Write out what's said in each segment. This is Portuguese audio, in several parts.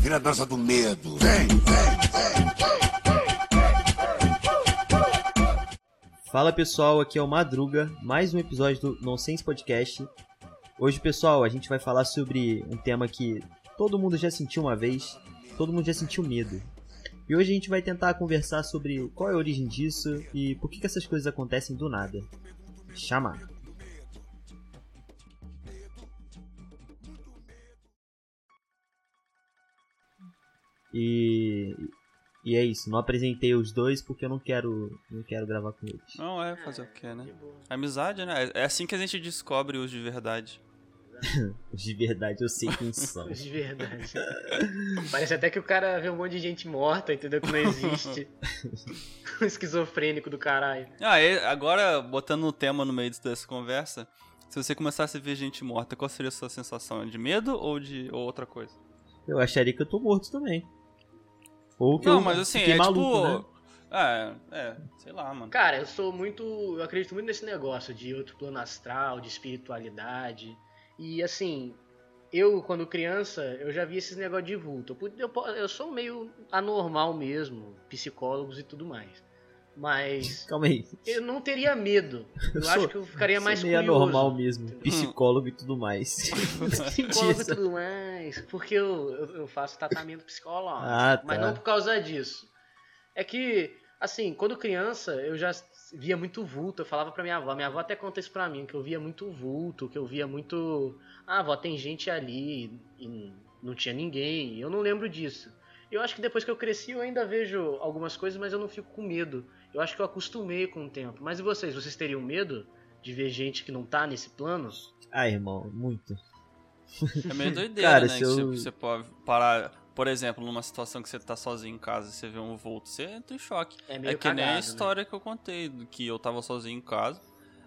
Vira a dança do medo. Vem, vem, vem. Fala pessoal, aqui é o Madruga, mais um episódio do Nonsense Podcast. Hoje, pessoal, a gente vai falar sobre um tema que todo mundo já sentiu uma vez, todo mundo já sentiu medo. E hoje a gente vai tentar conversar sobre qual é a origem disso e por que, que essas coisas acontecem do nada. Chama! E, e é isso, não apresentei os dois porque eu não quero, não quero gravar com eles. Não, é fazer o quê, né? Amizade, né? É assim que a gente descobre os de verdade. Os de verdade eu sei quem são. De verdade. Parece até que o cara vê um monte de gente morta, entendeu? Que não existe. um esquizofrênico do caralho. Ah, e agora, botando um tema no meio dessa conversa, se você começasse a ver gente morta, qual seria a sua sensação? De medo ou de ou outra coisa? Eu acharia que eu tô morto também. Ou que Não, eu mas assim, é maluco, tipo. né? É, é, sei lá, mano. Cara, eu sou muito. Eu acredito muito nesse negócio de outro plano astral, de espiritualidade. E assim, eu, quando criança, eu já vi esses negócios de vulto. Eu, eu, eu sou meio anormal mesmo, psicólogos e tudo mais. Mas Calma aí. eu não teria medo. Eu, Eu acho sou- que eu ficaria mais meio curioso. anormal mesmo. Psicólogo e tudo mais. Psicólogo e tudo mais. Porque eu, eu, eu faço tratamento psicológico. Ah, tá. Mas não por causa disso. É que, assim, quando criança, eu já via muito vulto. Eu falava pra minha avó. Minha avó até conta isso pra mim, que eu via muito vulto, que eu via muito. Ah, avó, tem gente ali e não tinha ninguém. Eu não lembro disso. Eu acho que depois que eu cresci, eu ainda vejo algumas coisas, mas eu não fico com medo. Eu acho que eu acostumei com o tempo. Mas e vocês? Vocês teriam medo de ver gente que não tá nesse plano? Ah, irmão, muito. É meio doideira, Cara, né? se Que você, eu- você pode parar, por exemplo, numa situação que você tá sozinho em casa e você vê um vulto, você entra em choque. É meio É que nem a cagado, né? história que eu contei, do que eu tava sozinho em casa.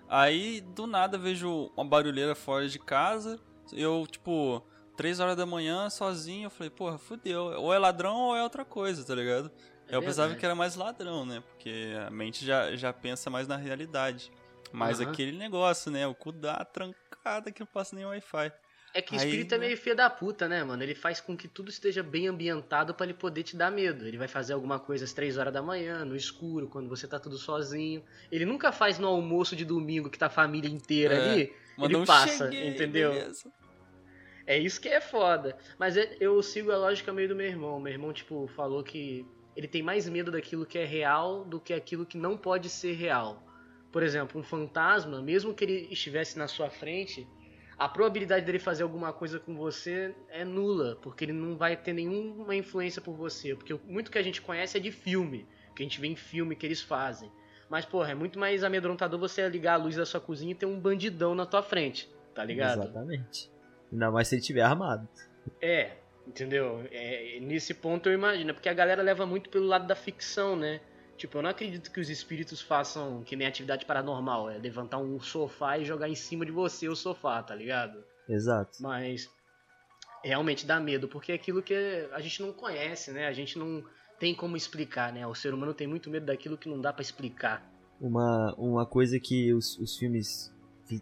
Aí, do nada, vejo uma barulheira fora de casa. Eu, tipo, três horas da manhã, sozinho, eu falei, porra, fudeu. Ou é ladrão ou é outra coisa, tá ligado? É eu pensava verdade. que era mais ladrão, né? Porque a mente já, já pensa mais na realidade. Mas Aham. aquele negócio, né? O cu dá trancada que não passa nem Wi-Fi. É que o Aí, espírito é né? meio filho da puta, né, mano? Ele faz com que tudo esteja bem ambientado pra ele poder te dar medo. Ele vai fazer alguma coisa às 3 horas da manhã, no escuro, quando você tá tudo sozinho. Ele nunca faz no almoço de domingo que tá a família inteira É, ali. Ele passa, cheguei, entendeu? beleza. É isso que é foda. Mas é- eu sigo a lógica meio do meu irmão. Meu irmão, tipo, falou que ele tem mais medo daquilo que é real do que aquilo que não pode ser real. Por exemplo, um fantasma, mesmo que ele estivesse na sua frente, a probabilidade dele fazer alguma coisa com você é nula, porque ele não vai ter nenhuma influência por você. Porque muito que a gente conhece é de filme, que a gente vê em filme que eles fazem. Mas, porra, é muito mais amedrontador você ligar a luz da sua cozinha e ter um bandidão na tua frente, tá ligado? Exatamente. Ainda mais se ele estiver armado. É, entendeu? É, nesse ponto eu imagino, é porque a galera leva muito pelo lado da ficção, né? Tipo, eu não acredito que os espíritos façam que nem atividade paranormal, é levantar um sofá e jogar em cima de você o sofá, tá ligado? Exato. Mas realmente dá medo, porque é aquilo que a gente não conhece, né? A gente não tem como explicar, né? O ser humano tem muito medo daquilo que não dá pra explicar. Uma, uma coisa que os, os filmes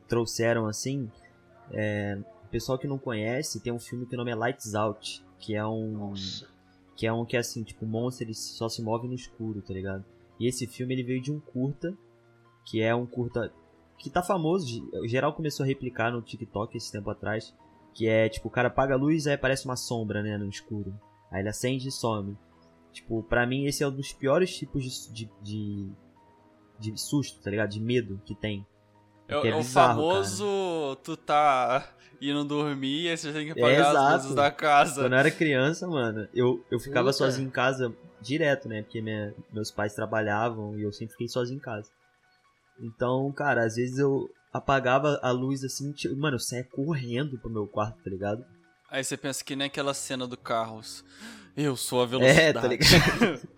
trouxeram assim. É, pessoal que não conhece, tem um filme que o nome é Lights Out. Que é um. Nossa. Que é um que é assim, tipo, o monstro ele só se move no escuro, tá ligado? E esse filme ele veio de um curta, que é um curta que tá famoso, o geral começou a replicar no TikTok esse tempo atrás, que é tipo, o cara apaga a luz aí aparece uma sombra, né, no escuro. Aí ele acende e some. Tipo, pra mim esse é um dos piores tipos de, de, de, de susto, tá ligado? De medo que tem. É, o- é o famoso, tu tá indo dormir e aí você tem que É, apagar as exato. luzes da casa. Quando eu era criança, mano, eu, eu ficava Puta. sozinho em casa direto, né? Porque minha- meus pais trabalhavam e eu sempre fiquei sozinho em casa. Então, cara, às vezes eu apagava a luz assim, tipo, mano, eu saía correndo pro meu quarto, tá ligado? Aí você pensa que nem aquela cena do Carros. Eu sou a velocidade. É, tá ligado?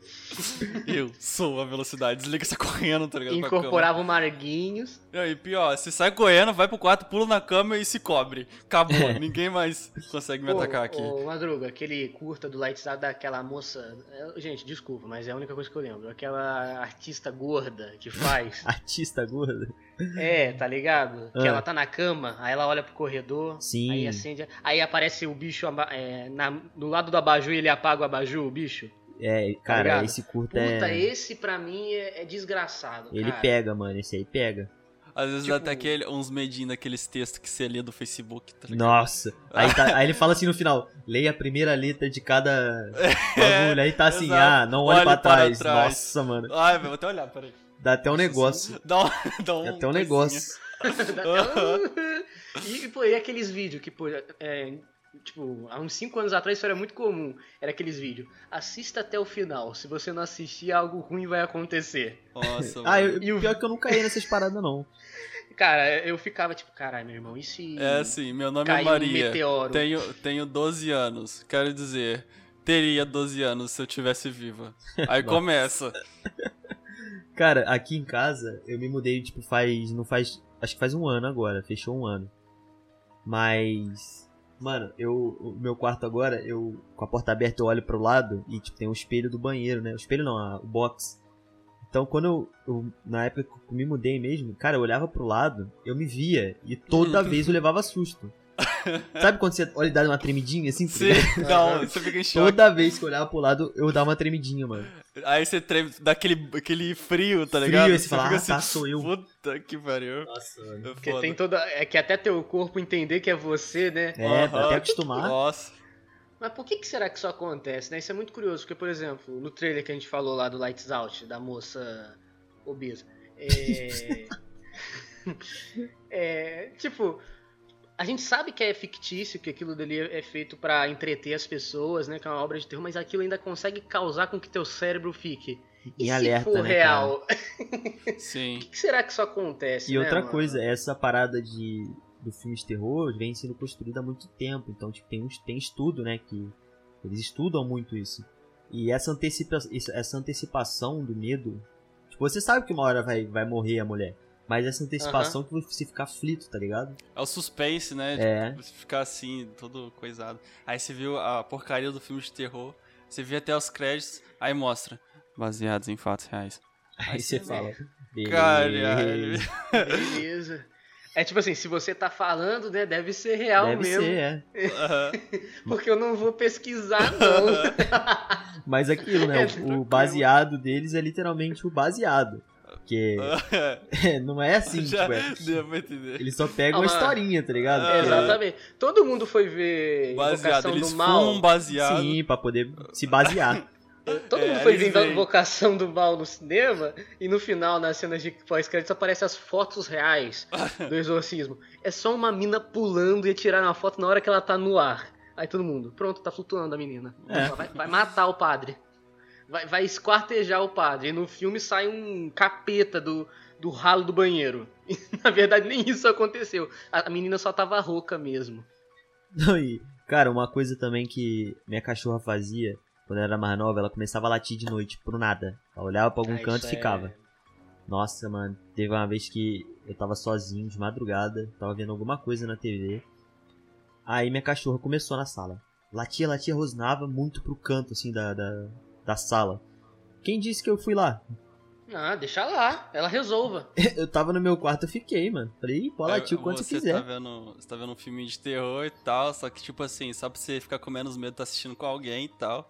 Eu sou a velocidade. Desliga essa correndo, tá ligado? Incorporava o Marguinhos. E aí, pior, você sai correndo, vai pro quarto, pula na cama e se cobre. Acabou, É. ninguém mais consegue me Pô, atacar aqui. Ô, Madruga, aquele curta do Lights Out daquela moça. é, Gente, desculpa, mas é a única coisa que eu lembro. Aquela artista gorda que faz. Artista gorda. É, tá ligado? Que Ah. ela tá na cama, aí ela olha pro corredor. Sim. Aí acende. Aí aparece o bicho é, na, do lado do abajur e ele apaga o abajur, o bicho. É, cara, ligado? esse curta Puta, é. esse pra mim é, é desgraçado. Ele cara. pega, mano. Esse aí pega. Às vezes dá tipo- até aquele, uns medinhos daqueles textos que você lê do Facebook, tá? Nossa. Aí, tá- aí ele fala assim no final: leia a primeira letra de cada bagulho. Aí tá assim: exato. ah, não olhe pra para trás. trás. Nossa, mano. Ai, vou até olhar, peraí. Dá até um negócio. Dá um, dá um Dá até um coisinha. negócio. e, pô, e aqueles vídeos que, pô, é, tipo, há uns 5 anos atrás isso era muito comum. Era aqueles vídeos. Assista até o final. Se você não assistir, algo ruim vai acontecer. Nossa, Ah, mano. eu, E o- pior que eu não caí nessas paradas, não. Cara, eu ficava tipo, caralho, meu irmão, e se É assim, meu nome é caiu um Maria. meteoro? Tenho, tenho 12 anos. Quero dizer, teria 12 anos se eu tivesse viva. Aí começa. Cara, aqui em casa, eu me mudei, tipo, faz. Não faz. Acho que faz um ano agora, fechou um ano. Mas. Mano, eu. O meu quarto agora, eu. Com a porta aberta, eu olho pro lado e, tipo, tem um espelho do banheiro, né? O espelho não, a- o box. Então, quando eu, eu- Na época que eu me mudei mesmo, cara, eu olhava pro lado, eu me via e toda vez eu levava susto. Sabe quando você olha e dá uma tremidinha assim? tá Sim, não, você fica em choque. Toda vez que eu olhava pro lado, eu dava uma tremidinha, mano. Aí você treme, dá aquele, aquele frio, tá Frio, ligado? aí você fala, fica ah, tá, sou eu. Puta que pariu. Nossa, mano. É Porque tem toda. É que até teu corpo entender que é você, né? É, Aham. até acostumar. Nossa. Mas por que, que será que isso acontece, né? Isso é muito curioso, porque, por exemplo, no trailer que a gente falou lá do Lights Out, da moça obesa. É. é, tipo, a gente sabe que é fictício, que aquilo dali é feito pra entreter as pessoas, né? Que é uma obra de terror, mas aquilo ainda consegue causar com que teu cérebro fique. E Em se alerta, for né, real? Sim. Por que será que isso acontece? E né, outra mano? coisa, essa parada de do filme de terror vem sendo construída há muito tempo. Então, tipo, tem, tem estudo, né? Que eles estudam muito isso. E essa, antecipa, essa antecipação do medo. Tipo, você sabe que uma hora vai, vai morrer a mulher. Mas essa antecipação que você fica aflito, tá ligado? É o suspense, né? É. Tipo, você ficar assim, todo coisado. Aí você viu a porcaria do filme de terror, você vê até os créditos, aí mostra. Baseados em fatos reais. Aí você fala. Caralho. Beleza. É tipo assim, se você tá falando, né, deve ser real Deve mesmo. ser, é. Porque eu não vou pesquisar, não. Mas aquilo, né? É, o- o baseado deles é literalmente o baseado. Porque não é assim, Já tipo, é, deu pra entender. eles só pegam Ah, uma historinha, tá ligado? Ah, Exatamente. Todo mundo foi ver Baseado, Invocação eles do Mal. baseado. Sim, pra poder se basear. Todo É, mundo foi ver. Invocação do Mal no cinema e no final, nas cenas de pós-créditos, aparecem as fotos reais do exorcismo. É só uma mina pulando e tirar uma foto na hora que ela tá no ar. Aí todo mundo, pronto, tá flutuando a menina. É. Vai, vai matar o padre. Vai, vai esquartejar o padre. E no filme sai um capeta do, do ralo do banheiro. E, na verdade, nem isso aconteceu. A, a menina só tava rouca mesmo. Não, e, cara, uma coisa também que minha cachorra fazia quando ela era mais nova, ela começava a latir de noite, pro nada. Ela olhava pra algum Ah, canto e é- ficava. Nossa, mano, teve uma vez que eu tava sozinho, de madrugada, tava vendo alguma coisa na TV. Aí minha cachorra começou na sala. Latia, latia, rosnava muito pro canto, assim, da, da, da sala. Quem disse que eu fui lá? Ah, deixa lá. Ela resolva. Eu tava no meu quarto, eu fiquei, mano. Falei, pode latir o quanto você você tá quiser. vendo, você tá vendo um filme de terror e tal, só que tipo assim, só pra você ficar com menos medo, tá assistindo com alguém e tal.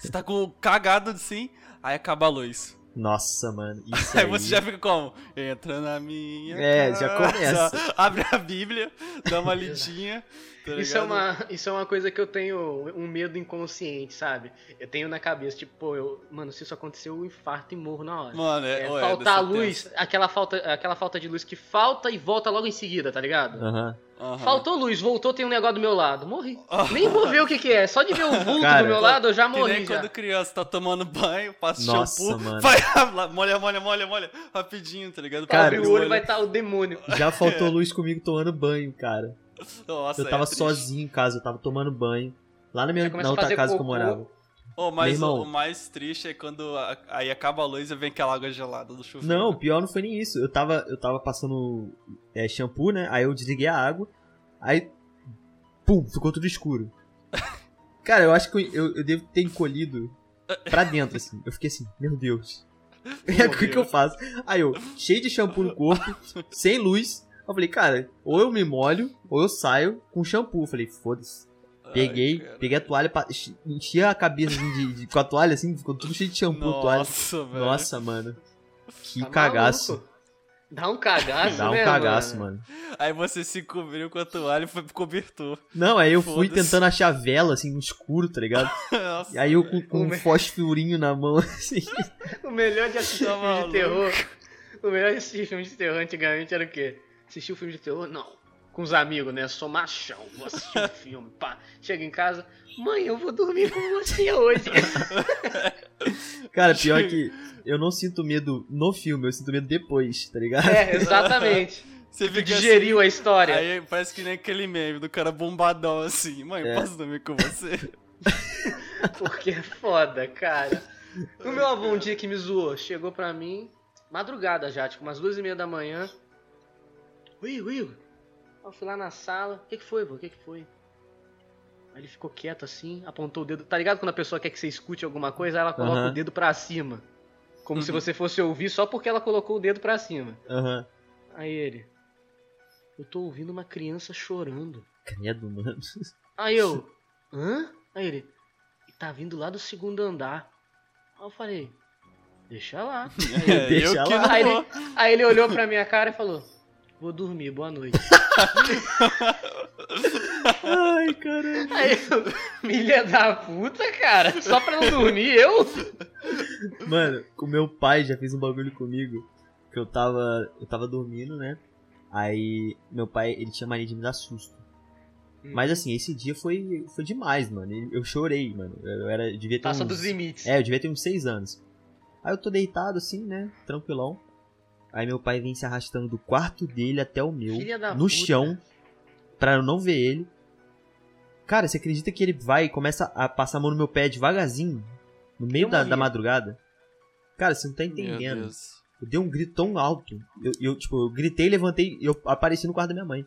Você tá com cagado assim, aí acaba a luz. Nossa, mano, isso Aí aí. você já fica como? Entra na minha. É, já casa, começa. Abre a Bíblia, dá uma lidinha. Tá Isso é, uma, isso é uma coisa que eu tenho um medo inconsciente, sabe? Eu tenho na cabeça, tipo, pô, eu, mano, se isso acontecer, eu infarto e morro na hora. Mano, é, É, ué, faltar a luz, aquela falta, aquela falta de luz que falta e volta logo em seguida, tá ligado? Aham. Faltou luz, voltou, tem um negócio do meu lado. Morri. Ah. Nem vou ver o que, que é. Só de ver o vulto Cara, do meu lado, eu já Que morri nem já. quando criança tá tomando banho, passa Nossa, shampoo, mano. vai molha, molha, molha, molha, rapidinho, tá ligado? Cara, Abre o olho vai estar o demônio. Já faltou luz comigo tomando banho, cara. Nossa, eu tava é sozinho em casa, eu tava tomando banho. Lá na, minha, na outra casa que eu cocô. morava. Ô, mas o, o mais triste é quando a- aí acaba a luz e vem aquela água gelada do chuveiro. Não, o pior não foi nem isso. Eu tava, eu tava passando é, shampoo, né? Aí eu desliguei a água. Aí. Pum, ficou tudo escuro. Cara, eu acho que eu, eu, eu devo ter encolhido pra dentro, assim. Eu fiquei assim, meu Deus. E aí, o que, que eu faço? Aí eu, cheio de shampoo no corpo, sem luz. Eu falei, cara, ou eu me molho, ou eu saio com shampoo. Eu falei, foda-se. Ai, Peguei, cara. peguei a toalha, enchi a cabeça assim, de, de- com a toalha, assim, ficou tudo cheio de shampoo, toalha. Nossa, velho. Nossa, mano. Que Tá cagaço. maluco? Dá um cagaço, Dá um né, cagaço, mano. Aí você se cobriu com a toalha e foi pro cobertor. Não, aí eu fui tentando achar vela, assim, no escuro, tá ligado? Nossa, E aí eu com, com um Como é? fosforinho na mão, assim. O melhor de assistir Tá filme de maluco. terror. O melhor de assistir filme de terror antigamente era o quê? Assistir o filme de terror? Não. Com os amigos, né? Sou machão, vou assistir um filme. Pá. Chega em casa, mãe, eu vou dormir com você hoje. Cara, pior que eu não sinto medo no filme, eu sinto medo depois, tá ligado? é, exatamente. Você Tu digeriu a assim, história. Aí parece que nem aquele meme do cara bombadão assim. Mãe, É. posso dormir com você? Porque é foda, cara. O meu avô um dia que me zoou, chegou pra mim, madrugada já, tipo umas duas e meia da manhã. Will, Will. Eu fui lá na sala. O que, que foi, vô? O que, que foi? Aí ele ficou quieto assim, apontou o dedo. Tá ligado quando a pessoa quer que você escute alguma coisa, aí ela coloca Aham. o dedo pra cima. Como se Uhum. você fosse ouvir só porque ela colocou o dedo pra cima. Aham. Aí ele. Eu tô ouvindo uma criança chorando. Credo, mano. Aí eu, hã? Aí ele, e tá vindo lá do segundo andar. Aí eu falei, deixa lá. É, Deixa eu que lá. não Aí ele, aí ele olhou pra minha cara e falou, vou dormir, boa noite. Ai, caramba. Aí milha da puta, cara, só pra não dormir, eu? Mano, o meu pai já fez um bagulho comigo. Que eu tava. Eu tava dormindo, né? Aí meu pai, ele tinha mania de me dar susto. Mas assim, esse dia foi, foi demais, mano. Eu chorei, mano. Eu era, devia ter Passa uns, dos limites. É, eu devia ter uns 6 anos. Aí eu tô deitado assim, né? Tranquilão. Aí meu pai vem se arrastando do quarto dele até o meu, no puta. chão, pra eu não ver ele. Cara, você acredita que ele vai e começa a passar a mão no meu pé devagarzinho? No meio da, da madrugada? Cara, você não tá entendendo. Eu dei um grito tão alto. Eu, eu, tipo, eu gritei, levantei e eu apareci no quarto da minha mãe.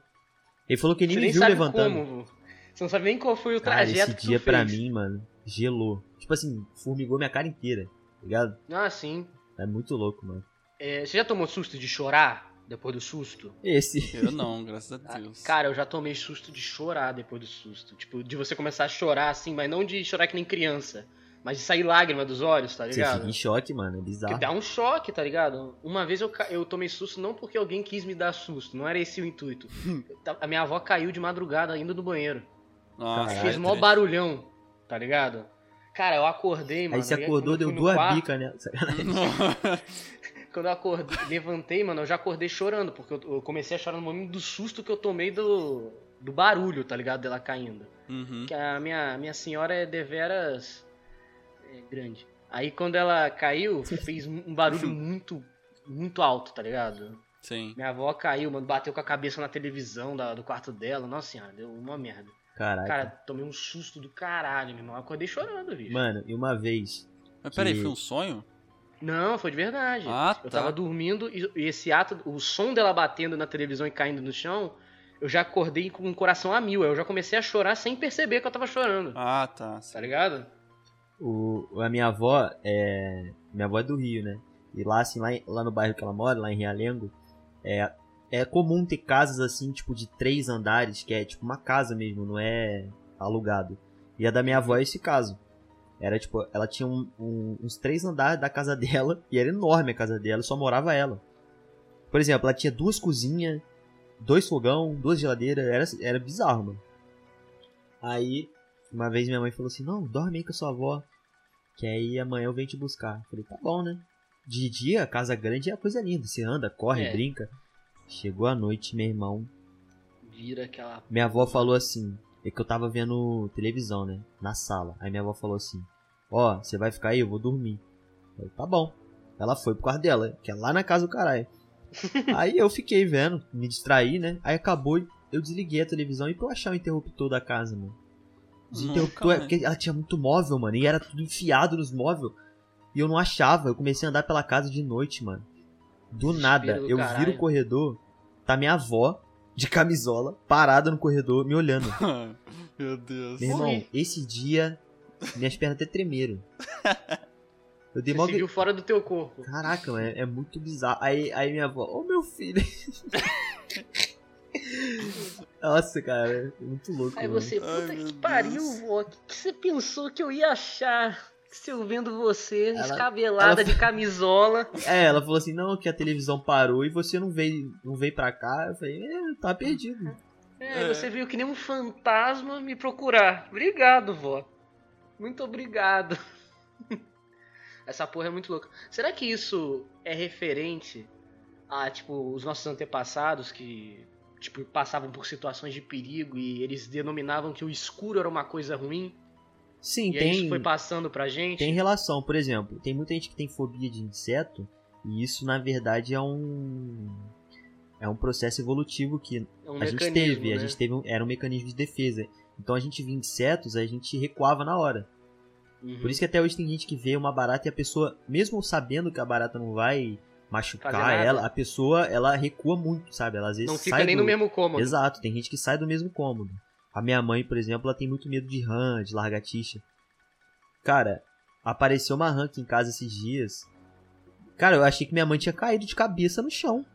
Ele falou que nem Você me nem viu sabe levantando. como. Você não sabe nem qual foi o Cara, trajeto esse que dia tu pra fez. mim, mano, gelou. Tipo assim, formigou minha cara inteira, tá ligado? Ah, sim. É muito louco, mano. É, você já tomou susto de chorar depois do susto? Esse. Eu não, graças a Ah, Deus. Cara, eu já tomei susto de chorar depois do susto. Tipo, de você começar a chorar assim, mas não de chorar que nem criança. Mas de sair lágrima dos olhos, tá Você fica ligado? em choque, mano. É Porque bizarro. dá um choque, tá ligado? Uma vez eu, eu tomei susto não porque alguém quis me dar susto, não era esse o intuito. Ta- a minha avó caiu de madrugada indo no banheiro. Nossa, Caralho, fez mó barulhão, tá ligado? Cara, eu acordei, mano. Aí você acordou, deu duas bicas, né? Quando eu acordei, levantei, mano, eu já acordei chorando, porque eu, eu comecei a chorar no momento do susto que eu tomei do, do barulho, tá ligado? Dela caindo. Uhum. Que a minha, minha senhora é deveras é, grande. Aí quando ela caiu, fez um barulho muito, muito alto, tá ligado? Sim. Minha avó caiu, mano, bateu com a cabeça na televisão da- do quarto dela. Nossa senhora, deu uma merda. Caraca. Cara, tomei um susto do caralho, meu irmão. Eu Acordei chorando, bicho. Mano, e uma vez. Mas peraí, Que- foi um sonho? Não, foi de verdade. Ah, Eu tá. tava dormindo e, e esse ato, o som dela batendo na televisão e caindo no chão, eu já acordei com o coração a mil. Eu já comecei a chorar sem perceber que eu tava chorando. Ah, tá. Tá ligado? O, a minha avó é. Minha avó é do Rio, né? E lá, assim, lá, lá no bairro que ela mora, lá em Realengo, é, é comum ter casas assim, tipo, de três andares, que é tipo uma casa mesmo, não é alugado. E a da minha avó é esse caso. Era tipo, ela tinha um- um- uns três andares da casa dela, e era enorme a casa dela, só morava ela. Por exemplo, ela tinha duas cozinhas, dois fogão, duas geladeiras, era, era bizarro, mano. Aí, uma vez minha mãe falou assim, não, dorme aí com a sua avó, que aí amanhã eu venho te buscar. Eu falei, tá bom, né? De dia, a casa grande é coisa linda, você anda, corre, É. brinca. Chegou a noite, meu irmão, Vira aquela. minha avó falou assim, é que eu tava vendo televisão, né? Na sala. Aí minha avó falou assim, ó, você vai ficar aí? Eu vou dormir. Eu falei, tá bom. Ela foi pro quarto dela, que é lá na casa do caralho. aí eu fiquei vendo, me distraí, né? Aí acabou, eu desliguei a televisão e pra eu achar o interruptor da casa, mano. Desinterruptor é Nunca, porque ela tinha muito móvel, mano. E era tudo enfiado nos móveis. E eu não achava. Eu comecei a andar pela casa de noite, mano. Do Desespero nada, do eu caralho. viro o corredor, tá minha avó, de camisola, parada no corredor, me olhando. Meu Deus. Meu irmão, esse dia, minhas pernas até tremeram. Eu dei Você viu fora do teu corpo. Caraca, mano, é, é muito bizarro. Aí, aí minha avó, ô meu filho. Nossa, cara, é muito louco. Aí mano. você, Ai, puta meu que pariu, Deus. vó. O que, que você pensou que eu ia achar? Se eu vendo você Ela- escabelada ela- de camisola. É, ela falou assim, não, que a televisão parou e você não veio, não veio pra cá. Eu falei, é, tá perdido. É, É. você veio que nem um fantasma me procurar. Obrigado, vó. Muito obrigado. Essa porra é muito louca. Será que isso é referente a, tipo, os nossos antepassados que, tipo, passavam por situações de perigo e eles denominavam que o escuro era uma coisa ruim? Sim, e aí isso tem, foi passando pra gente? tem relação. Por exemplo, tem muita gente que tem fobia de inseto e isso, na verdade, é um... É um processo evolutivo que É um a gente teve, a né? gente teve um, era um mecanismo de defesa. Então a gente via insetos, a gente recuava na hora. Uhum. Por isso que até hoje tem gente que vê uma barata e a pessoa, mesmo sabendo que a barata não vai machucar ela, a pessoa ela recua muito, sabe? Ela às vezes Não fica sai nem do... no mesmo cômodo. Exato, tem gente que sai do mesmo cômodo. A minha mãe, por exemplo, ela tem muito medo de rã, de largatixa. Cara, apareceu uma rã aqui em casa esses dias. Cara, eu achei que minha mãe tinha caído de cabeça no chão.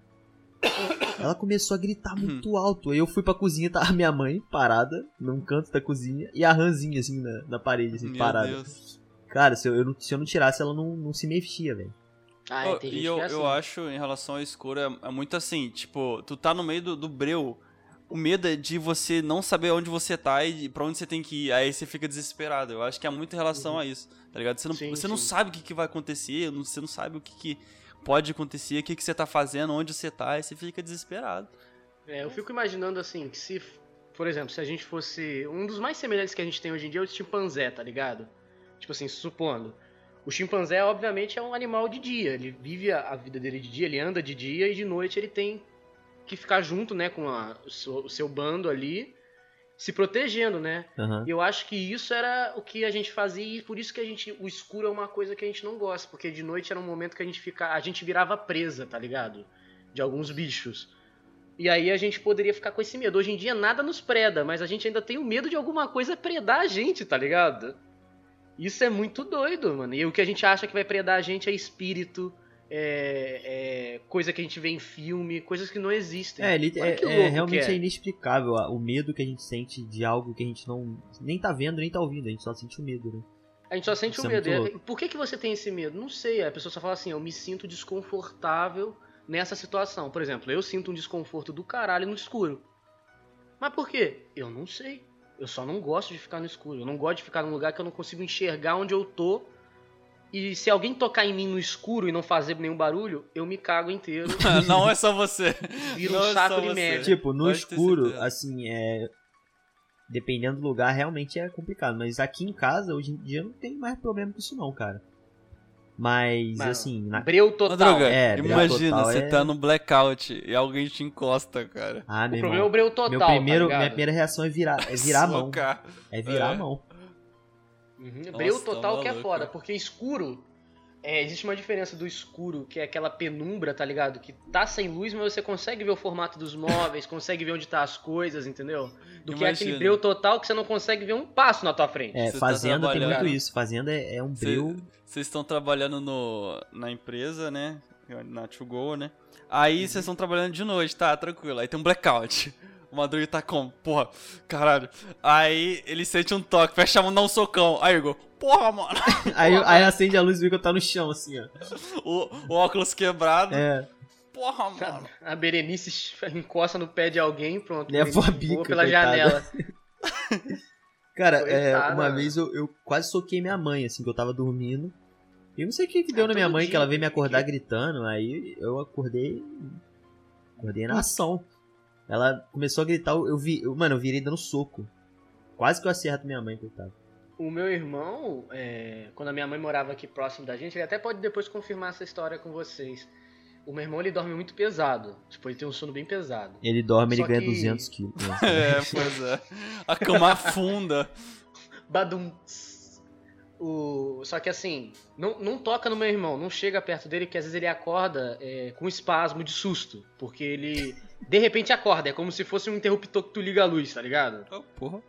Ela começou a gritar muito alto. Aí eu fui pra cozinha, tava minha mãe parada num canto da cozinha e a rãzinha assim na, na parede, assim, Meu parada. Deus. Cara, se eu, eu não, se eu não tirasse, ela não, não se mexia, velho. Ah, é, e gente eu, é assim. eu acho, em relação ao escuro, é, é muito assim, tipo, tu tá no meio do, do breu, o medo é de você não saber onde você tá e pra onde você tem que ir, aí você fica desesperado. Eu acho que é muito em relação a isso, tá ligado? Você não, Sim, você não sim. sabe o que, que vai acontecer, não- você não sabe o que, que pode acontecer, o que, que você tá fazendo, onde você tá, e você fica desesperado. É, eu fico imaginando assim, que se, por exemplo, se a gente fosse. Um dos mais semelhantes que a gente tem hoje em dia é o chimpanzé, tá ligado? Tipo assim, supondo. O chimpanzé, obviamente, é um animal de dia. Ele vive a, vida dele de dia, ele anda de dia e de noite ele tem que ficar junto, né, com a- o, seu, o seu bando ali, se protegendo, né? E eu acho que isso era o que a gente fazia e por isso que a gente. O escuro é uma coisa que a gente não gosta, porque de noite era um momento que a gente fica. A gente virava presa, tá ligado? De alguns bichos. E aí a gente poderia ficar com esse medo. Hoje em dia nada nos preda, mas a gente ainda tem o medo de alguma coisa predar a gente, tá ligado? Isso é muito doido, mano. E o que a gente acha que vai predar a gente é espírito, é, é coisa que a gente vê em filme, coisas que não existem. É, ele, é, é realmente é. é. inexplicável o medo que a gente sente de algo que a gente não nem tá vendo, nem tá ouvindo, a gente só sente o medo, né? A gente só sente Isso o é medo. Por que, que você tem esse medo? Não sei. A pessoa só fala assim, eu me sinto desconfortável nessa situação. Por exemplo, eu sinto um desconforto do caralho no escuro. Mas por quê? Eu não sei. Eu só não gosto de ficar no escuro. Eu não gosto de ficar num lugar que eu não consigo enxergar onde eu tô. E se alguém tocar em mim no escuro e não fazer nenhum barulho, eu me cago inteiro. não é só você. Vira Não um é saco só de você. merda. Tipo, no Pode escuro, assim, é. Dependendo do lugar, realmente é complicado. Mas aqui em casa, hoje em dia, não tem mais problema com isso, não, cara. Mas, Mano, assim, na... Breu total. Madruga, É, breu imagina, total você é- tá no blackout e alguém te encosta, cara. ah, O problema é irmão, o breu total. meu primeiro, tá minha primeira reação é virar, é virar a mão. É virar É. a mão. Uhum. Nossa, Breu tá total que é foda, porque escuro. é, existe uma diferença do escuro, que é aquela penumbra, tá ligado? Que tá sem luz, mas você consegue ver o formato dos móveis, consegue ver onde tá as coisas, entendeu? Do que Imagina. aquele breu total que você não consegue ver um passo na tua frente. É, Você tá fazenda tem trabalhando. muito isso. Fazenda é, é um breu. Vocês estão trabalhando no, na empresa, né? Na To Go, né? Aí vocês estão trabalhando de noite, tá? Tranquilo. Aí tem um blackout. O Madruga tá como? Porra, caralho. Aí ele sente um toque, fecha a mão, dá um socão. Aí Igor, porra, mano. Aí, aí acende a luz e vê que eu tá no chão, assim, ó. O, o óculos quebrado. É, Porra, mano. A Berenice encosta no pé de alguém, pronto. Levou a voa bica, pela coitada. janela. Cara, é, uma vez eu, eu quase soquei minha mãe, assim, que eu tava dormindo. E eu não sei o que, que deu Ah, na minha mãe, dia que ela veio me tem que- acordar gritando. Aí eu acordei. Acordei na ação. Ela começou a gritar, eu, vi. eu- mano, eu virei dando soco. Quase que eu acerto minha mãe, coitado. O meu irmão, é, quando a minha mãe morava aqui próximo da gente, ele até pode depois confirmar essa história com vocês. O meu irmão, ele dorme muito pesado. Tipo, ele tem um sono bem pesado. Ele dorme, ele Só ganha que- 200 quilos. né? É, pois é. A cama afunda. Badum. O... Só que assim, não, não toca no meu irmão, não chega perto dele, porque às vezes ele acorda é, com espasmo de susto. Porque ele de repente acorda, é como se fosse um interruptor que tu liga a luz, tá ligado? Oh, porra.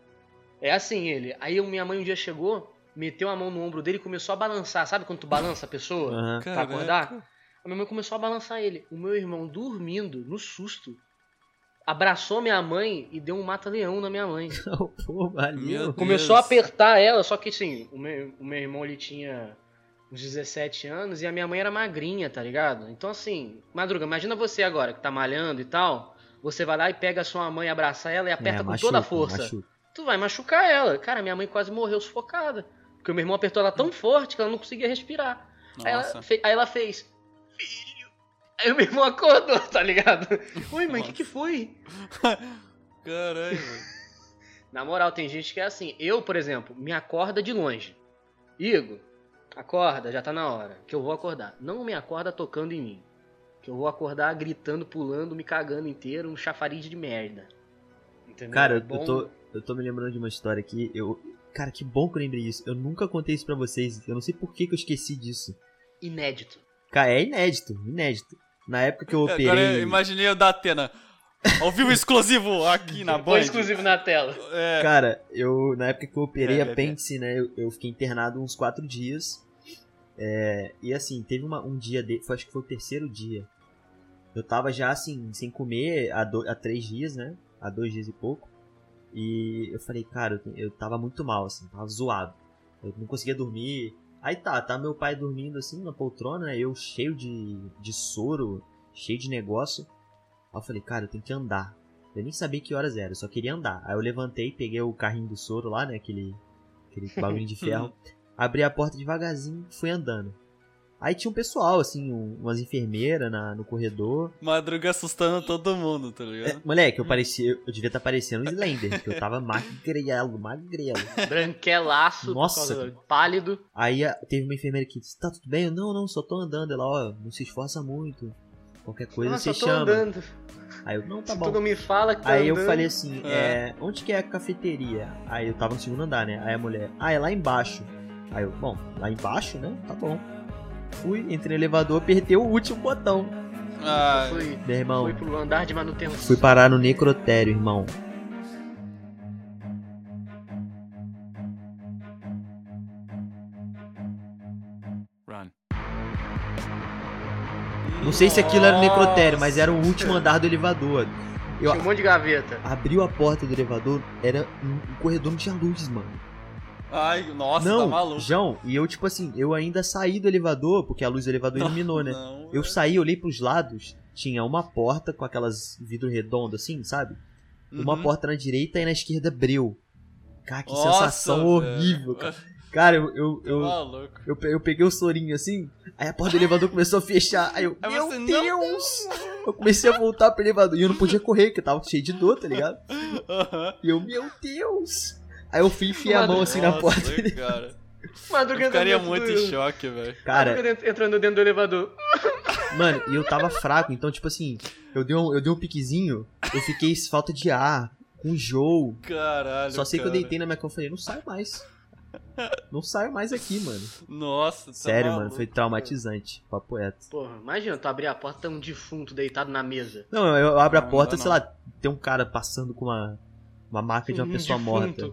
É assim ele. Aí minha mãe um dia chegou, meteu a mão no ombro dele e começou a balançar. Sabe quando tu balança a pessoa Aham. pra Caraca. acordar? A minha mãe começou a balançar ele. O meu irmão dormindo, no susto, abraçou minha mãe e deu um mata-leão na minha mãe. Pô, valeu. Meu Começou a Deus. apertar ela, só que assim, o meu, o meu irmão ele tinha uns 17 anos e a minha mãe era magrinha, tá ligado? Então assim, Madruga, imagina você agora que tá malhando e tal, você vai lá e pega a sua mãe, abraça ela e aperta É, com machuca, toda a força. machuca. Tu vai machucar ela. Cara, minha mãe quase morreu sufocada. Porque o meu irmão apertou ela tão forte que ela não conseguia respirar. Aí ela, aí ela fez. Filho. Aí o meu irmão acordou, tá ligado? Oi, mãe, o que, que foi? Caralho, velho. Na moral, tem gente que é assim. Eu, por exemplo, me acorda de longe. Igor, acorda, já tá na hora. Que eu vou acordar. Não me acorda tocando em mim. Que eu vou acordar gritando, pulando, me cagando inteiro, um chafariz de merda. Entendeu? Cara, É eu, bom- eu tô, eu tô me lembrando de uma história aqui. Eu, cara, que bom que eu lembrei disso. Eu nunca contei isso pra vocês. Eu não sei por que, que eu esqueci disso. Inédito. Cara, é inédito, inédito. Na época que eu operei. Agora eu imaginei o da Atena. Ao vivo exclusivo aqui na Foi Band. exclusivo na tela. É. Cara, eu na época que eu operei É, é, é. apêndice, né? Eu, eu fiquei internado uns quatro dias. É, e assim, teve uma- um dia, de, foi, acho que foi o terceiro dia. Eu tava já assim, sem comer há, do- há três dias, né? Há dois dias e pouco. E eu falei, cara, eu, eu tava muito mal, assim, tava zoado. Eu não conseguia dormir. Aí tá, tá meu pai dormindo assim na poltrona, né? Eu cheio de, de soro, cheio de negócio. Aí eu falei, cara, eu tenho que andar. Eu nem sabia que horas era, eu só queria andar. Aí eu levantei, peguei o carrinho do soro lá, né? Aquele, aquele bagulho de ferro. Abri a porta devagarzinho fui andando. Aí tinha um pessoal, assim, um- umas enfermeiras na, no corredor. Madruga assustando todo mundo, tá É, ligado? moleque, eu parecia. Eu devia estar parecendo um Slender, porque eu tava magrelo, magrelo. Branquelaço, Nossa. pálido. Aí teve uma enfermeira que disse, tá tudo bem? Eu, não, não, só tô andando. Ela, ó, não se esforça muito. Qualquer coisa Nossa, você eu tô chama. andando. Aí eu, não, tá Se bom. tu não me fala que tá Aí eu andando. falei assim, É. é, onde que é a cafeteria? Aí eu tava no segundo andar, né? Aí a mulher, ah, é lá embaixo. Aí eu, bom, lá embaixo, né? Tá bom. Fui, entrei no elevador, apertei o último botão. Ah, Fui, Meu irmão, fui pro andar de manutenção. fui parar no necrotério, irmão. Não sei se aquilo era o necrotério, mas era o último andar do elevador. Eu Tinha um monte de gaveta. abriu a porta do elevador, era um, um corredor não tinha luz, mano. Ai, nossa, não, tá maluco. João, e eu tipo assim, eu ainda saí do elevador, porque a luz do elevador iluminou, né? Não, Eu velho. saí, olhei pros lados, tinha uma porta com aquelas vidro redondo assim, sabe? Uma Uhum. porta na direita e na esquerda breu. Cara, que Nossa, sensação velho. horrível, cara. Cara, eu, eu, Tá eu, eu, eu peguei o sorinho assim, aí a porta do elevador começou a fechar. Aí eu, Aí meu você, não, Deus! Eu comecei a voltar pro elevador e eu não podia correr, porque eu tava cheio de dor, tá ligado? Aham. E eu, meu Deus! Aí eu fui enfiei a mão assim na Nossa, porta. cara. Madruga Eu ficaria muito do- em choque, velho. Cara, Madruga entrando dentro do elevador. Mano, e eu tava fraco, então, tipo assim, eu dei um, eu dei um piquezinho, eu fiquei falta de ar, com enjoo. Caralho. Só sei que eu cara. deitei na minha cama e falei, não saio mais. Não saio mais aqui, mano. Nossa, tá Sério, maluco. mano, foi traumatizante. Papo reto. Porra, imagina tu abrir a porta e tá um defunto deitado na mesa. Não, eu, eu abro a Não, porta, não, sei lá, tem um cara passando com uma, uma marca de uma Um pessoa defunto. morta.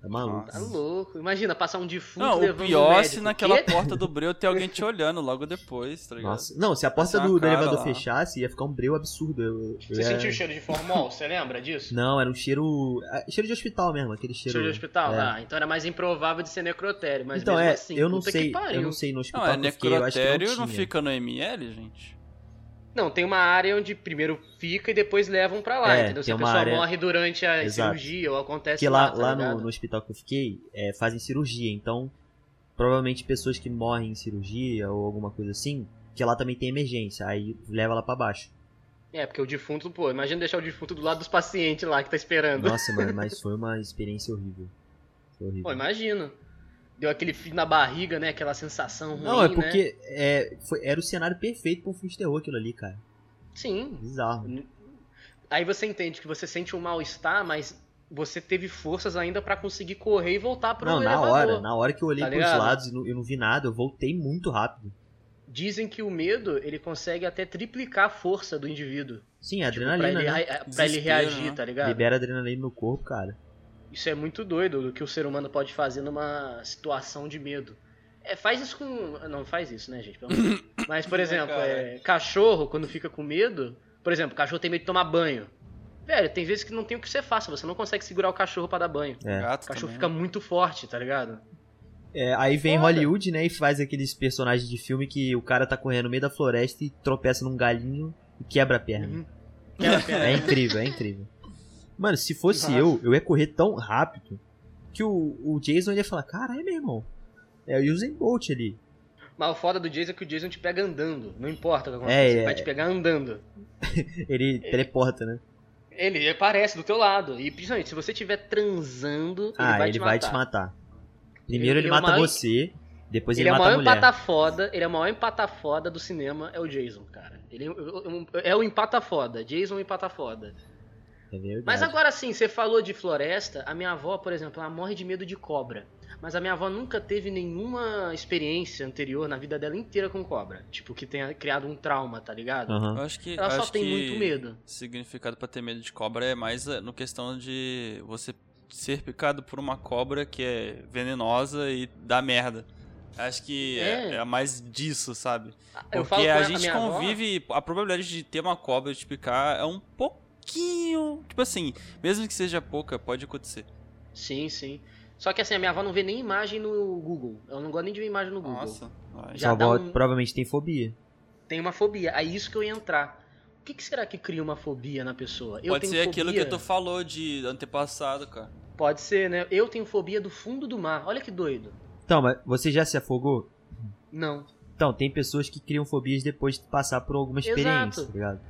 Tá maluco? Tá louco. Imagina passar um defunto Não, o levando pior um é médico. se naquela Quê? porta do breu ter alguém te olhando logo depois, tá ligado? Nossa. Não, se a porta do, do elevador lá. fechasse, ia ficar um breu absurdo. Eu, eu Você ia- sentiu o cheiro de formol? Você lembra disso? Não, era um cheiro. é, Cheiro de hospital mesmo, aquele cheiro. Cheiro de hospital? é. Ah, então era mais improvável de ser necrotério, mas então, mesmo é, assim, eu não sei. que pariu. Eu não sei no hospital Não, é eu fiquei, eu acho que necrotério, não, não, fica no ML, gente? Não, tem uma área onde primeiro fica e depois levam pra lá, É, entendeu? Se a pessoa área- morre durante a Exato. cirurgia ou acontece Porque lá, tá lá no, no hospital que eu fiquei, é, fazem cirurgia, então provavelmente pessoas que morrem em cirurgia ou alguma coisa assim, que lá também tem emergência, aí leva lá pra baixo. É, porque o defunto, pô, imagina deixar o defunto do lado dos pacientes lá que tá esperando. Nossa, mano, mas foi uma experiência horrível. Foi horrível. Pô, imagina. Deu aquele fio na barriga, né? Aquela sensação ruim, Não, é né? porque é, foi, era o cenário perfeito pra um filme de terror aquilo ali, cara. Sim. Bizarro. Aí você entende que você sente um mal-estar, mas você teve forças ainda pra conseguir correr e voltar pro Não, na elevador. hora, na hora que eu olhei Tá pros ligado? lados e não, eu não vi nada, eu voltei muito rápido. Dizem que o medo, ele consegue até triplicar a força do indivíduo. Sim, é Tipo, pra adrenalina, ele, né? pra ele reagir, né? tá ligado? Libera adrenalina no corpo, cara. Isso é muito doido do que o ser humano pode fazer numa situação de medo. É, faz isso com. Não faz isso, né, gente? Mas, por exemplo, cara. é, cachorro, quando fica com medo. Por exemplo, cachorro tem medo de tomar banho. Velho, tem vezes que não tem o que você faça, você não consegue segurar o cachorro pra dar banho. É. Gato O cachorro também, fica né? muito forte, tá ligado? É, aí vem Foda. Hollywood, né, e faz aqueles personagens de filme que o cara tá correndo no meio da floresta e tropeça num galinho e quebra a perna. Uhum. Quebra a perna. É incrível, é incrível. Mano, se fosse eu, eu ia correr tão rápido que o, o Jason ia falar, caralho, meu irmão. É o Usain Bolt ali. Mas o foda do Jason é que o Jason te pega andando. Não importa o que aconteça, É, ele é. vai te pegar andando. Ele teleporta, né? Ele aparece do teu lado. E principalmente, se você estiver transando, ele ah, vai ele te vai matar. te matar. Primeiro Ele- ele, ele é o mata maior- você, depois Ele ele, é o mata a maior mulher. empata foda, ele é o maior empata foda do cinema, é o Jason, cara. Ele é o empata foda, Jason empata foda. É. Mas agora sim, você falou de floresta, a minha avó, por exemplo, ela morre de medo de cobra. Mas a minha avó nunca teve nenhuma experiência anterior na vida dela inteira com cobra. Tipo, que tenha criado um trauma, tá ligado? Aham. Eu acho que. Ela só tem que muito medo. significado pra ter medo de cobra é mais eh, no questão de você ser picado por uma cobra que é venenosa e dá merda. Acho que é, É. é mais disso, sabe? Eu Porque a a gente minha avó- convive, a probabilidade de ter uma cobra te picar é um pouquinho, tipo assim, mesmo que seja pouca, pode acontecer. Sim, sim. Só que assim, a minha avó não vê nem imagem no Google. Ela não gosta nem de ver imagem no Google. Nossa. vai. Já Sua dá avó um- provavelmente tem fobia. Tem uma fobia. Aí isso que eu ia entrar. O que, que será que cria uma fobia na pessoa? Eu Pode tenho ser aquilo que fobia- tu falou de antepassado, cara. Pode ser, né? Eu tenho fobia do fundo do mar. Olha que doido. Então, mas você já se afogou? Não. Então, tem pessoas que criam fobias depois de passar por alguma experiência, Exato. tá ligado?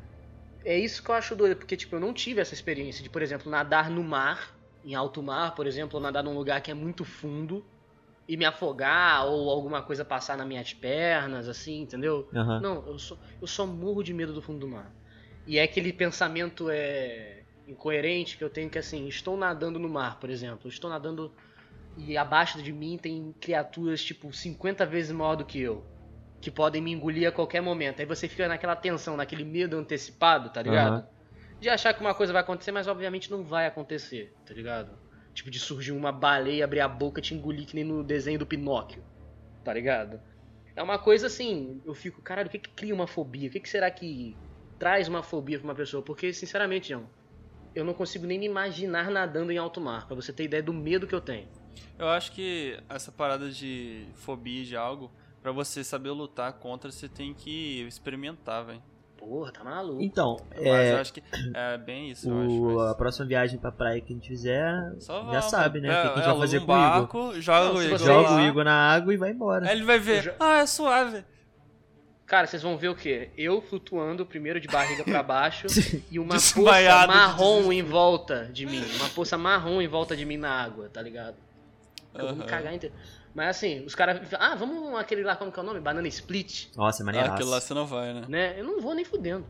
É isso que eu acho doido, porque tipo, eu não tive essa experiência de, por exemplo, nadar no mar, em alto mar, por exemplo, ou nadar num lugar que é muito fundo e me afogar ou alguma coisa passar nas minhas pernas, assim, entendeu? Aham. Não, eu só, eu só morro de medo do fundo do mar. E é aquele pensamento é, incoerente que eu tenho que, assim, estou nadando no mar, por exemplo. Estou nadando e abaixo de mim tem criaturas, tipo, 50 vezes maior do que eu. Que podem me engolir a qualquer momento. Aí você fica naquela tensão, naquele medo antecipado, tá ligado? Aham. De achar que uma coisa vai acontecer, mas obviamente não vai acontecer, tá ligado? Tipo, de surgir uma baleia, abrir a boca e te engolir que nem no desenho do Pinóquio, tá ligado? É uma coisa assim, eu fico, caralho, o que que cria uma fobia? O que que será que traz uma fobia pra uma pessoa? Porque, sinceramente, João, eu não consigo nem me imaginar nadando em alto mar, pra você ter ideia do medo que eu tenho. Eu acho que essa parada de fobia de algo, pra você saber lutar contra, você tem que experimentar, velho. Porra, tá maluco. Então, Mas eu é, acho que é bem isso, eu o- acho. a próxima viagem pra praia que a gente fizer, Só já vamos. sabe, né? o que, a gente É, vai fazer um com o Igor. barco, joga Não, o Igor Joga o Igor na água e vai embora. Aí ele vai ver, Eu já- ah, é suave. Cara, vocês vão ver o quê? Eu flutuando, primeiro de barriga pra baixo, e uma poça marrom em volta de mim. Uma poça marrom em volta de mim na água, tá ligado? Eu vou me cagar inteiro. Mas assim, os caras. Ah, vamos aquele lá, como que é o nome? Banana Split. Nossa, é Ah, maneiraço. aquilo lá você não vai, né? Né? Eu não vou nem fudendo.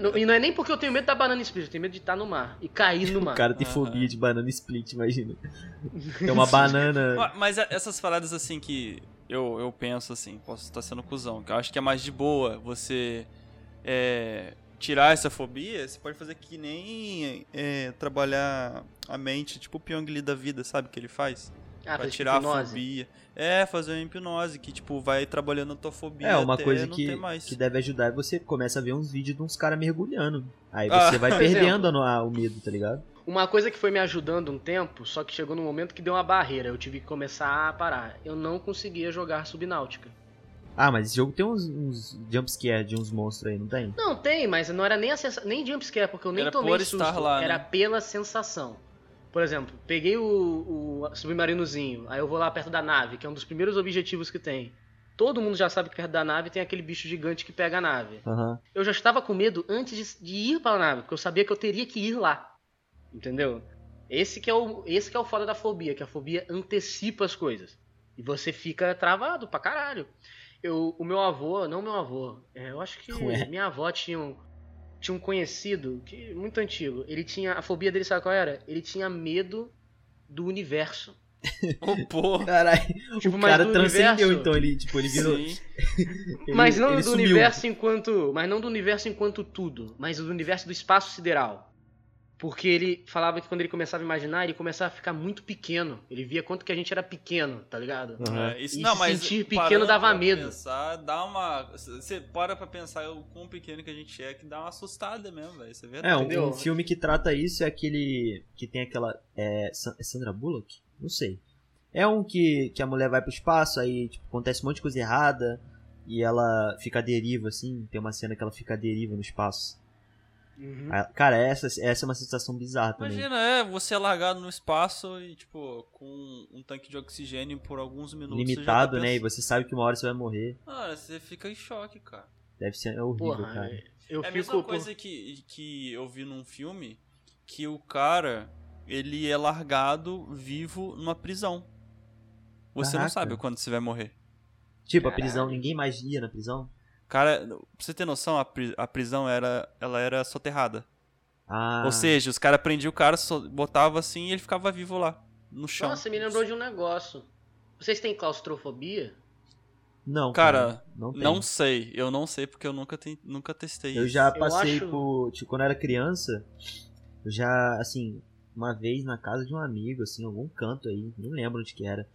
Não- e não é nem porque eu tenho medo da banana split, eu tenho medo de estar no mar e cair no mar. O cara tem Aham. fobia de banana split, imagina. Tem uma banana. Ma- Mas a- essas paradas assim que eu, eu penso assim, posso estar sendo cuzão, que eu acho que é mais de boa você é, tirar essa fobia, você pode fazer que nem é, trabalhar a mente, tipo o Pyong Lee da vida, sabe o que ele faz? Ah, pra tirar a hipnose. fobia. É, fazer uma hipnose, que tipo, vai trabalhando a tua fobia É, uma até coisa que, que deve ajudar é você começa a ver uns vídeos de uns caras mergulhando. Aí Ah, você vai por perdendo a- o medo, tá ligado? Uma coisa que foi me ajudando um tempo, só que chegou num momento que deu uma barreira, eu tive que começar a parar. Eu não conseguia jogar subnáutica. Ah, mas esse jogo tem uns, uns jumpscare de uns monstros aí, não tem? Não, tem, mas não era nem a sensa... nem jumpscare, porque eu nem Era tomei susto. estar lá, era né? pela sensação. Por exemplo, peguei o, o submarinozinho, aí eu vou lá perto da nave, que é um dos primeiros objetivos que tem. Todo mundo já sabe que perto da nave tem aquele bicho gigante que pega a nave. Aham. Eu já estava com medo antes de, de ir para a nave, porque eu sabia que eu teria que ir lá. Entendeu? Esse que é o, esse que é o foda da fobia, que a fobia antecipa as coisas. E você fica travado pra caralho. Eu, o meu avô, não meu avô, é, eu acho que Ué. minha avó tinha um. Tinha um conhecido, que muito antigo. Ele tinha. A fobia dele, sabe qual era? Ele tinha medo do universo. Ô, porra. Caralho, Tipo, o mas cara do transcendeu, universo- então ele, tipo, ele virou. Sim. ele- mas não do sumiu. universo enquanto. Mas não do universo enquanto tudo, mas do universo do espaço sideral. Porque ele falava que quando ele começava a imaginar, ele começava a ficar muito pequeno. Ele via quanto que a gente era pequeno, tá ligado? Aham. É, isso, E não, se mas sentir pequeno dava pra medo. Pensar, dá uma. Você para pra pensar o quão pequeno que a gente é, que dá uma assustada mesmo, velho. Isso é É, um, um filme que trata isso é aquele. que tem aquela. É, é Sandra Bullock? Não sei. É um que, que a mulher vai pro espaço, aí tipo, acontece um monte de coisa errada e ela fica à deriva, assim. Tem uma cena que ela fica à deriva no espaço. Uhum. Aí- Cara, essa, essa é uma sensação bizarra também. Imagina, é, você é largado no espaço e, tipo, com um tanque de oxigênio por alguns minutos. já Limitado, tá né? E você sabe que uma hora você vai morrer. Ah, você fica em choque, cara. Deve ser horrível, Porra, cara. eu é a fico. mesma coisa que, que eu vi num filme que o cara, ele é largado vivo numa prisão. Você não Caraca. sabe quando você vai morrer. Tipo, a Caralho. prisão, ninguém mais ia na prisão? Cara, pra você ter noção, a, pri- a prisão era, ela era soterrada. Ah. Ou seja, os caras prendiam o cara, botava assim e ele ficava vivo lá, no chão. Nossa, você me lembrou de um negócio. Vocês têm claustrofobia? Não, Cara, não, tem. Não sei, eu não sei porque eu nunca, te, nunca testei Eu isso. já Eu passei acho- por. Tipo, quando eu era criança, eu já, assim, uma vez na casa de um amigo, assim, algum canto aí, não lembro onde que era.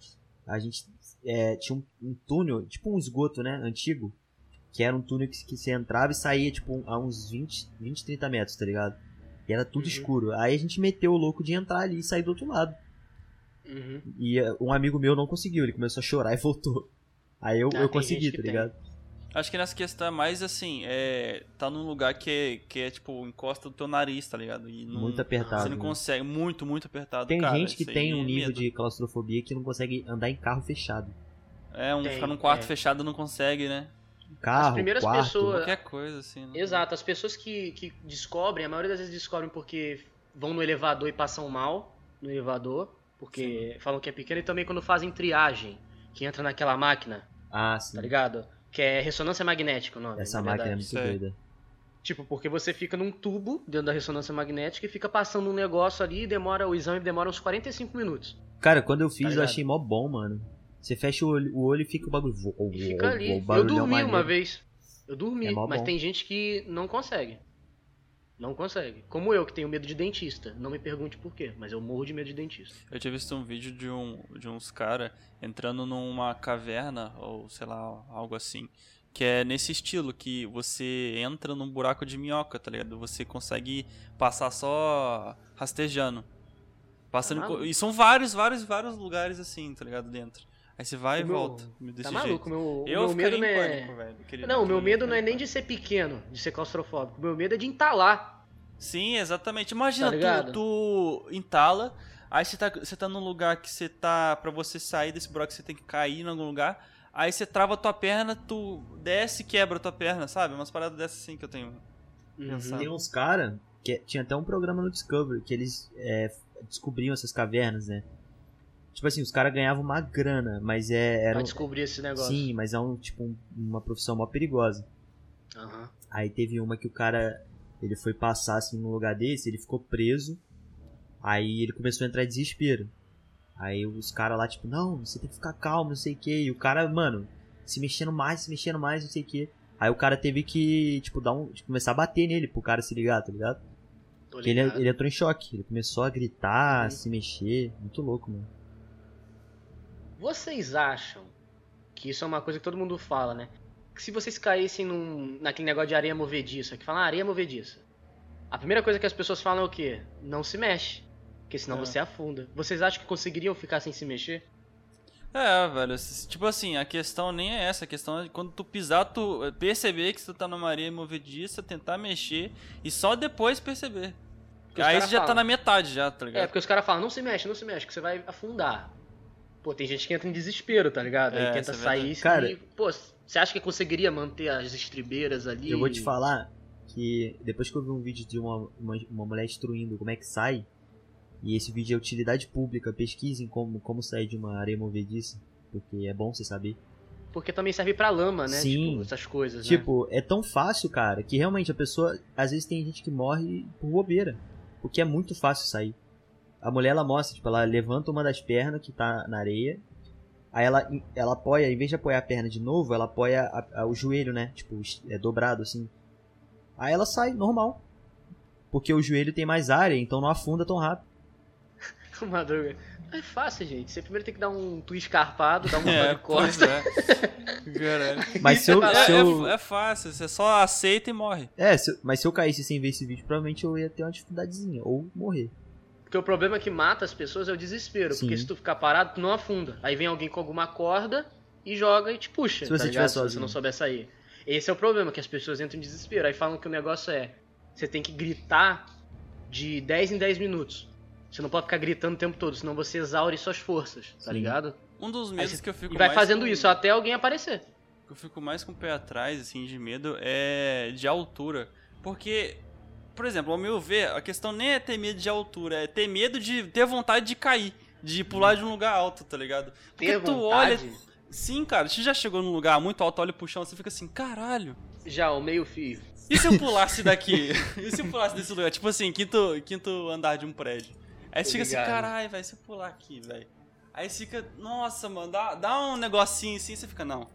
A gente é, tinha um, um túnel, tipo um esgoto, né? Antigo. Que era um túnel que, que você entrava e saía, tipo, a uns 20, 20 30 metros, tá ligado? E era tudo Uhum. escuro. Aí a gente meteu o louco de entrar ali e sair do outro lado. Uhum. E eh, um amigo meu não conseguiu, ele começou a chorar e voltou. Aí eu, Ah, eu tem consegui, tá tem. ligado? Acho que nessa questão é mais assim, é. Tá num lugar que é, que é tipo, encosta do teu nariz, tá ligado? E não, Muito apertado. Você não né? consegue, muito, muito apertado. Tem cara, gente que tem um é nível medo. de claustrofobia que não consegue andar em carro fechado. É, um Tem, ficar num quarto é. fechado não consegue, né? Carro, primeiras quarto. pessoas- Qualquer coisa, assim. Né? Exato, as pessoas que, que descobrem, a maioria das vezes descobrem porque vão no elevador e passam mal no elevador, porque falam que é pequeno, e também quando fazem triagem, que entra naquela máquina, Ah, sim. tá ligado? Que é ressonância magnética o nome. Essa na máquina é muito Sei. doida. Tipo, porque você fica num tubo dentro da ressonância magnética e fica passando um negócio ali e demora, o exame demora uns 45 minutos. Cara, quando eu fiz, eu ligado? achei mó bom, mano. Você fecha o olho, o olho e fica o bagulho. vo- fica ali. Eu barulhão dormi maneiro. uma vez. Eu dormi, É mas bom. tem gente que não consegue. Não consegue. Como eu, que tenho medo de dentista. Não me pergunte por quê, mas eu morro de medo de dentista. Eu tinha visto um vídeo de, um, de uns caras entrando numa caverna, ou sei lá, algo assim. Que é nesse estilo, que você entra num buraco de minhoca, tá ligado? Você consegue passar só rastejando. Passando maluco. e são vários, vários, vários lugares assim, tá ligado? Dentro. Aí você vai O e meu- volta. Desse Tá jeito. maluco? Meu, Eu meu medo não é. pânico, velho. Não, o meu medo não é aquele nem de ser pequeno, de ser claustrofóbico. O meu medo é de entalar. Sim, exatamente. Imagina, Tá tu, tu entala, aí você tá, você tá num lugar que você tá. Pra você sair desse buraco, você tem que cair em algum lugar. Aí você trava a tua perna, tu desce e quebra a tua perna, sabe? Umas paradas dessas assim que eu tenho. Uhum. Tem uns caras que é- tinha até um programa no Discovery que eles é, descobriam essas cavernas, né? Tipo assim, os caras ganhavam uma grana, mas é, era Pra descobrir esse negócio. Sim, mas é um tipo um- uma profissão mó perigosa. Aham. Aí teve uma que o cara ele foi passar assim num lugar desse, ele ficou preso. Aí ele começou a entrar em desespero. Aí os caras lá, tipo, não, você tem que ficar calmo, não sei o que. E o cara, mano, se mexendo mais, se mexendo mais, não sei o que. Aí o cara teve que, tipo, dar um. tipo, começar a bater nele pro cara se ligar, tá ligado? Porque ele, ele entrou em choque. Ele começou a gritar, Uhum. se mexer. Muito louco, mano. Vocês acham que isso é uma coisa que todo mundo fala, né? Que se vocês caíssem num, naquele negócio de areia movediça, que fala ah, areia movediça. A primeira coisa que as pessoas falam é o quê? Não se mexe. Porque senão É. você afunda. Vocês acham que conseguiriam ficar sem se mexer? É, velho. Tipo assim, a questão nem é essa. A questão é quando tu pisar, tu perceber que tu tá numa areia movediça, tentar mexer e só depois perceber. Porque Aí você já tá na metade já, tá É, ligado? porque os caras falam, não se mexe, não se mexe, que você vai afundar. Pô, tem gente que entra em desespero, tá ligado? Aí É, tenta isso é sair verdade. Cara- e, pô, você acha que conseguiria manter as estribeiras ali? Eu vou te falar que depois que eu vi um vídeo de uma, uma, uma mulher instruindo como é que sai, e esse vídeo é utilidade pública, pesquisem como, como sair de uma areia movediça, porque é bom você saber. porque também serve pra lama, né? Sim. Tipo, essas coisas, né? Tipo, é tão fácil, cara, que realmente a pessoa. Às vezes tem gente que morre por bobeira. Porque é muito fácil sair. A mulher, ela mostra, tipo, ela levanta uma das pernas que tá na areia. Aí ela, ela apoia, em vez de apoiar a perna de novo, ela apoia a- a- o joelho, né? Tipo, é dobrado assim. Aí ela sai, normal. Porque o joelho tem mais área, então não afunda tão rápido. Madruga. É fácil, gente. Você primeiro tem que dar um twist carpado, dar uma É, de pois costa. é. Caralho. Mas se eu. É, se eu- é- é fácil, você só aceita e morre. É, se mas se eu caísse sem ver esse vídeo, provavelmente eu ia ter uma dificuldadezinha. Ou morrer. Porque o problema que mata as pessoas é o desespero. Sim. Porque se tu ficar parado, tu não afunda. Aí vem alguém com alguma corda e joga e te puxa. Se você tá tiver ligado? Se você não souber sair. Esse é o problema, que as pessoas entram em desespero. Aí falam que o negócio é. Você tem que gritar de 10 em 10 minutos. Você não pode ficar gritando o tempo todo, senão você exaure suas forças, tá Sim. ligado? Um dos medos você- que eu fico E vai mais fazendo com- isso até alguém aparecer. que eu fico mais com o pé atrás, assim, de medo é de altura. Porque, por exemplo, ao meu ver, a questão nem é ter medo de altura, é ter medo de ter vontade de cair, de pular de um lugar alto, tá ligado? Porque Ter tu olha. vontade. Sim, cara, você já chegou num lugar muito alto, olha pro chão, você fica assim, caralho. Já, o meio fio. E se eu pulasse daqui? e se eu pulasse desse lugar? Tipo assim, quinto, quinto andar de um prédio. Aí você fica assim, caralho, vai se eu pular aqui, velho. Aí você fica, nossa, mano, dá, dá um negocinho assim, você fica, não.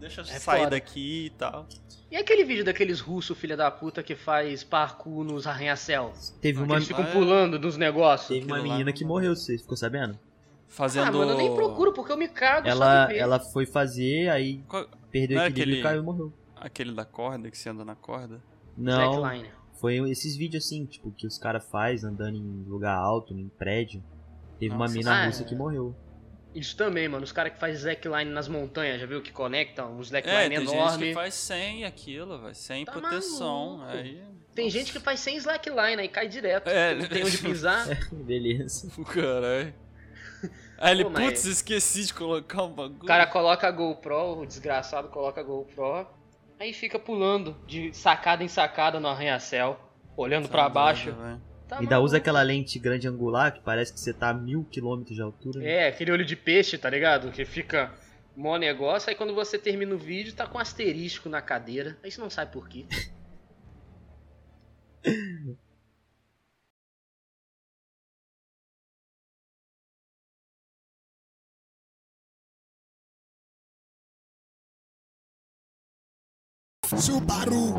Deixa eu É sair foda. daqui e tal. E aquele vídeo daqueles russos, filha da puta, que faz parkour nos arranha-céu? Teve Que uma, Eles ficam é- pulando dos negócios. teve uma lá menina não que morreu, você ficou sabendo? Fazendo. Ah, mano, eu nem procuro porque eu me cago Ela, ela foi fazer, aí Qual- perdeu Não o é equilíbrio e aquele- caiu e morreu. Aquele da corda, que você anda na corda. Não, Slackline. foi esses vídeos assim, tipo, que os caras fazem andando em lugar alto, em prédio. Teve uma Nossa, mina ah, russa é. que morreu. Isso também, mano. Os caras que fazem slackline nas montanhas, já viu? Que conectam um É, slackline tem gente enorme. que faz sem aquilo, velho. Sem Tá proteção. maluco. Aí. Tem Nossa. gente que faz sem slackline, aí cai direto. É. Não tem onde pisar. Beleza. Caralho. Aí ele, Pô, mas- putz, esqueci de colocar um bagulho. O cara coloca a GoPro, o desgraçado coloca a GoPro, aí fica pulando de sacada em sacada no arranha-céu, olhando Tá pra doido, baixo. Tá Ainda maluco. usa aquela lente grande angular que parece que você tá a mil quilômetros de altura. né? É, aquele olho de peixe, tá ligado? Que fica mó negócio, aí quando você termina o vídeo, tá com um asterisco na cadeira. Aí você não sabe por quê. Subaru.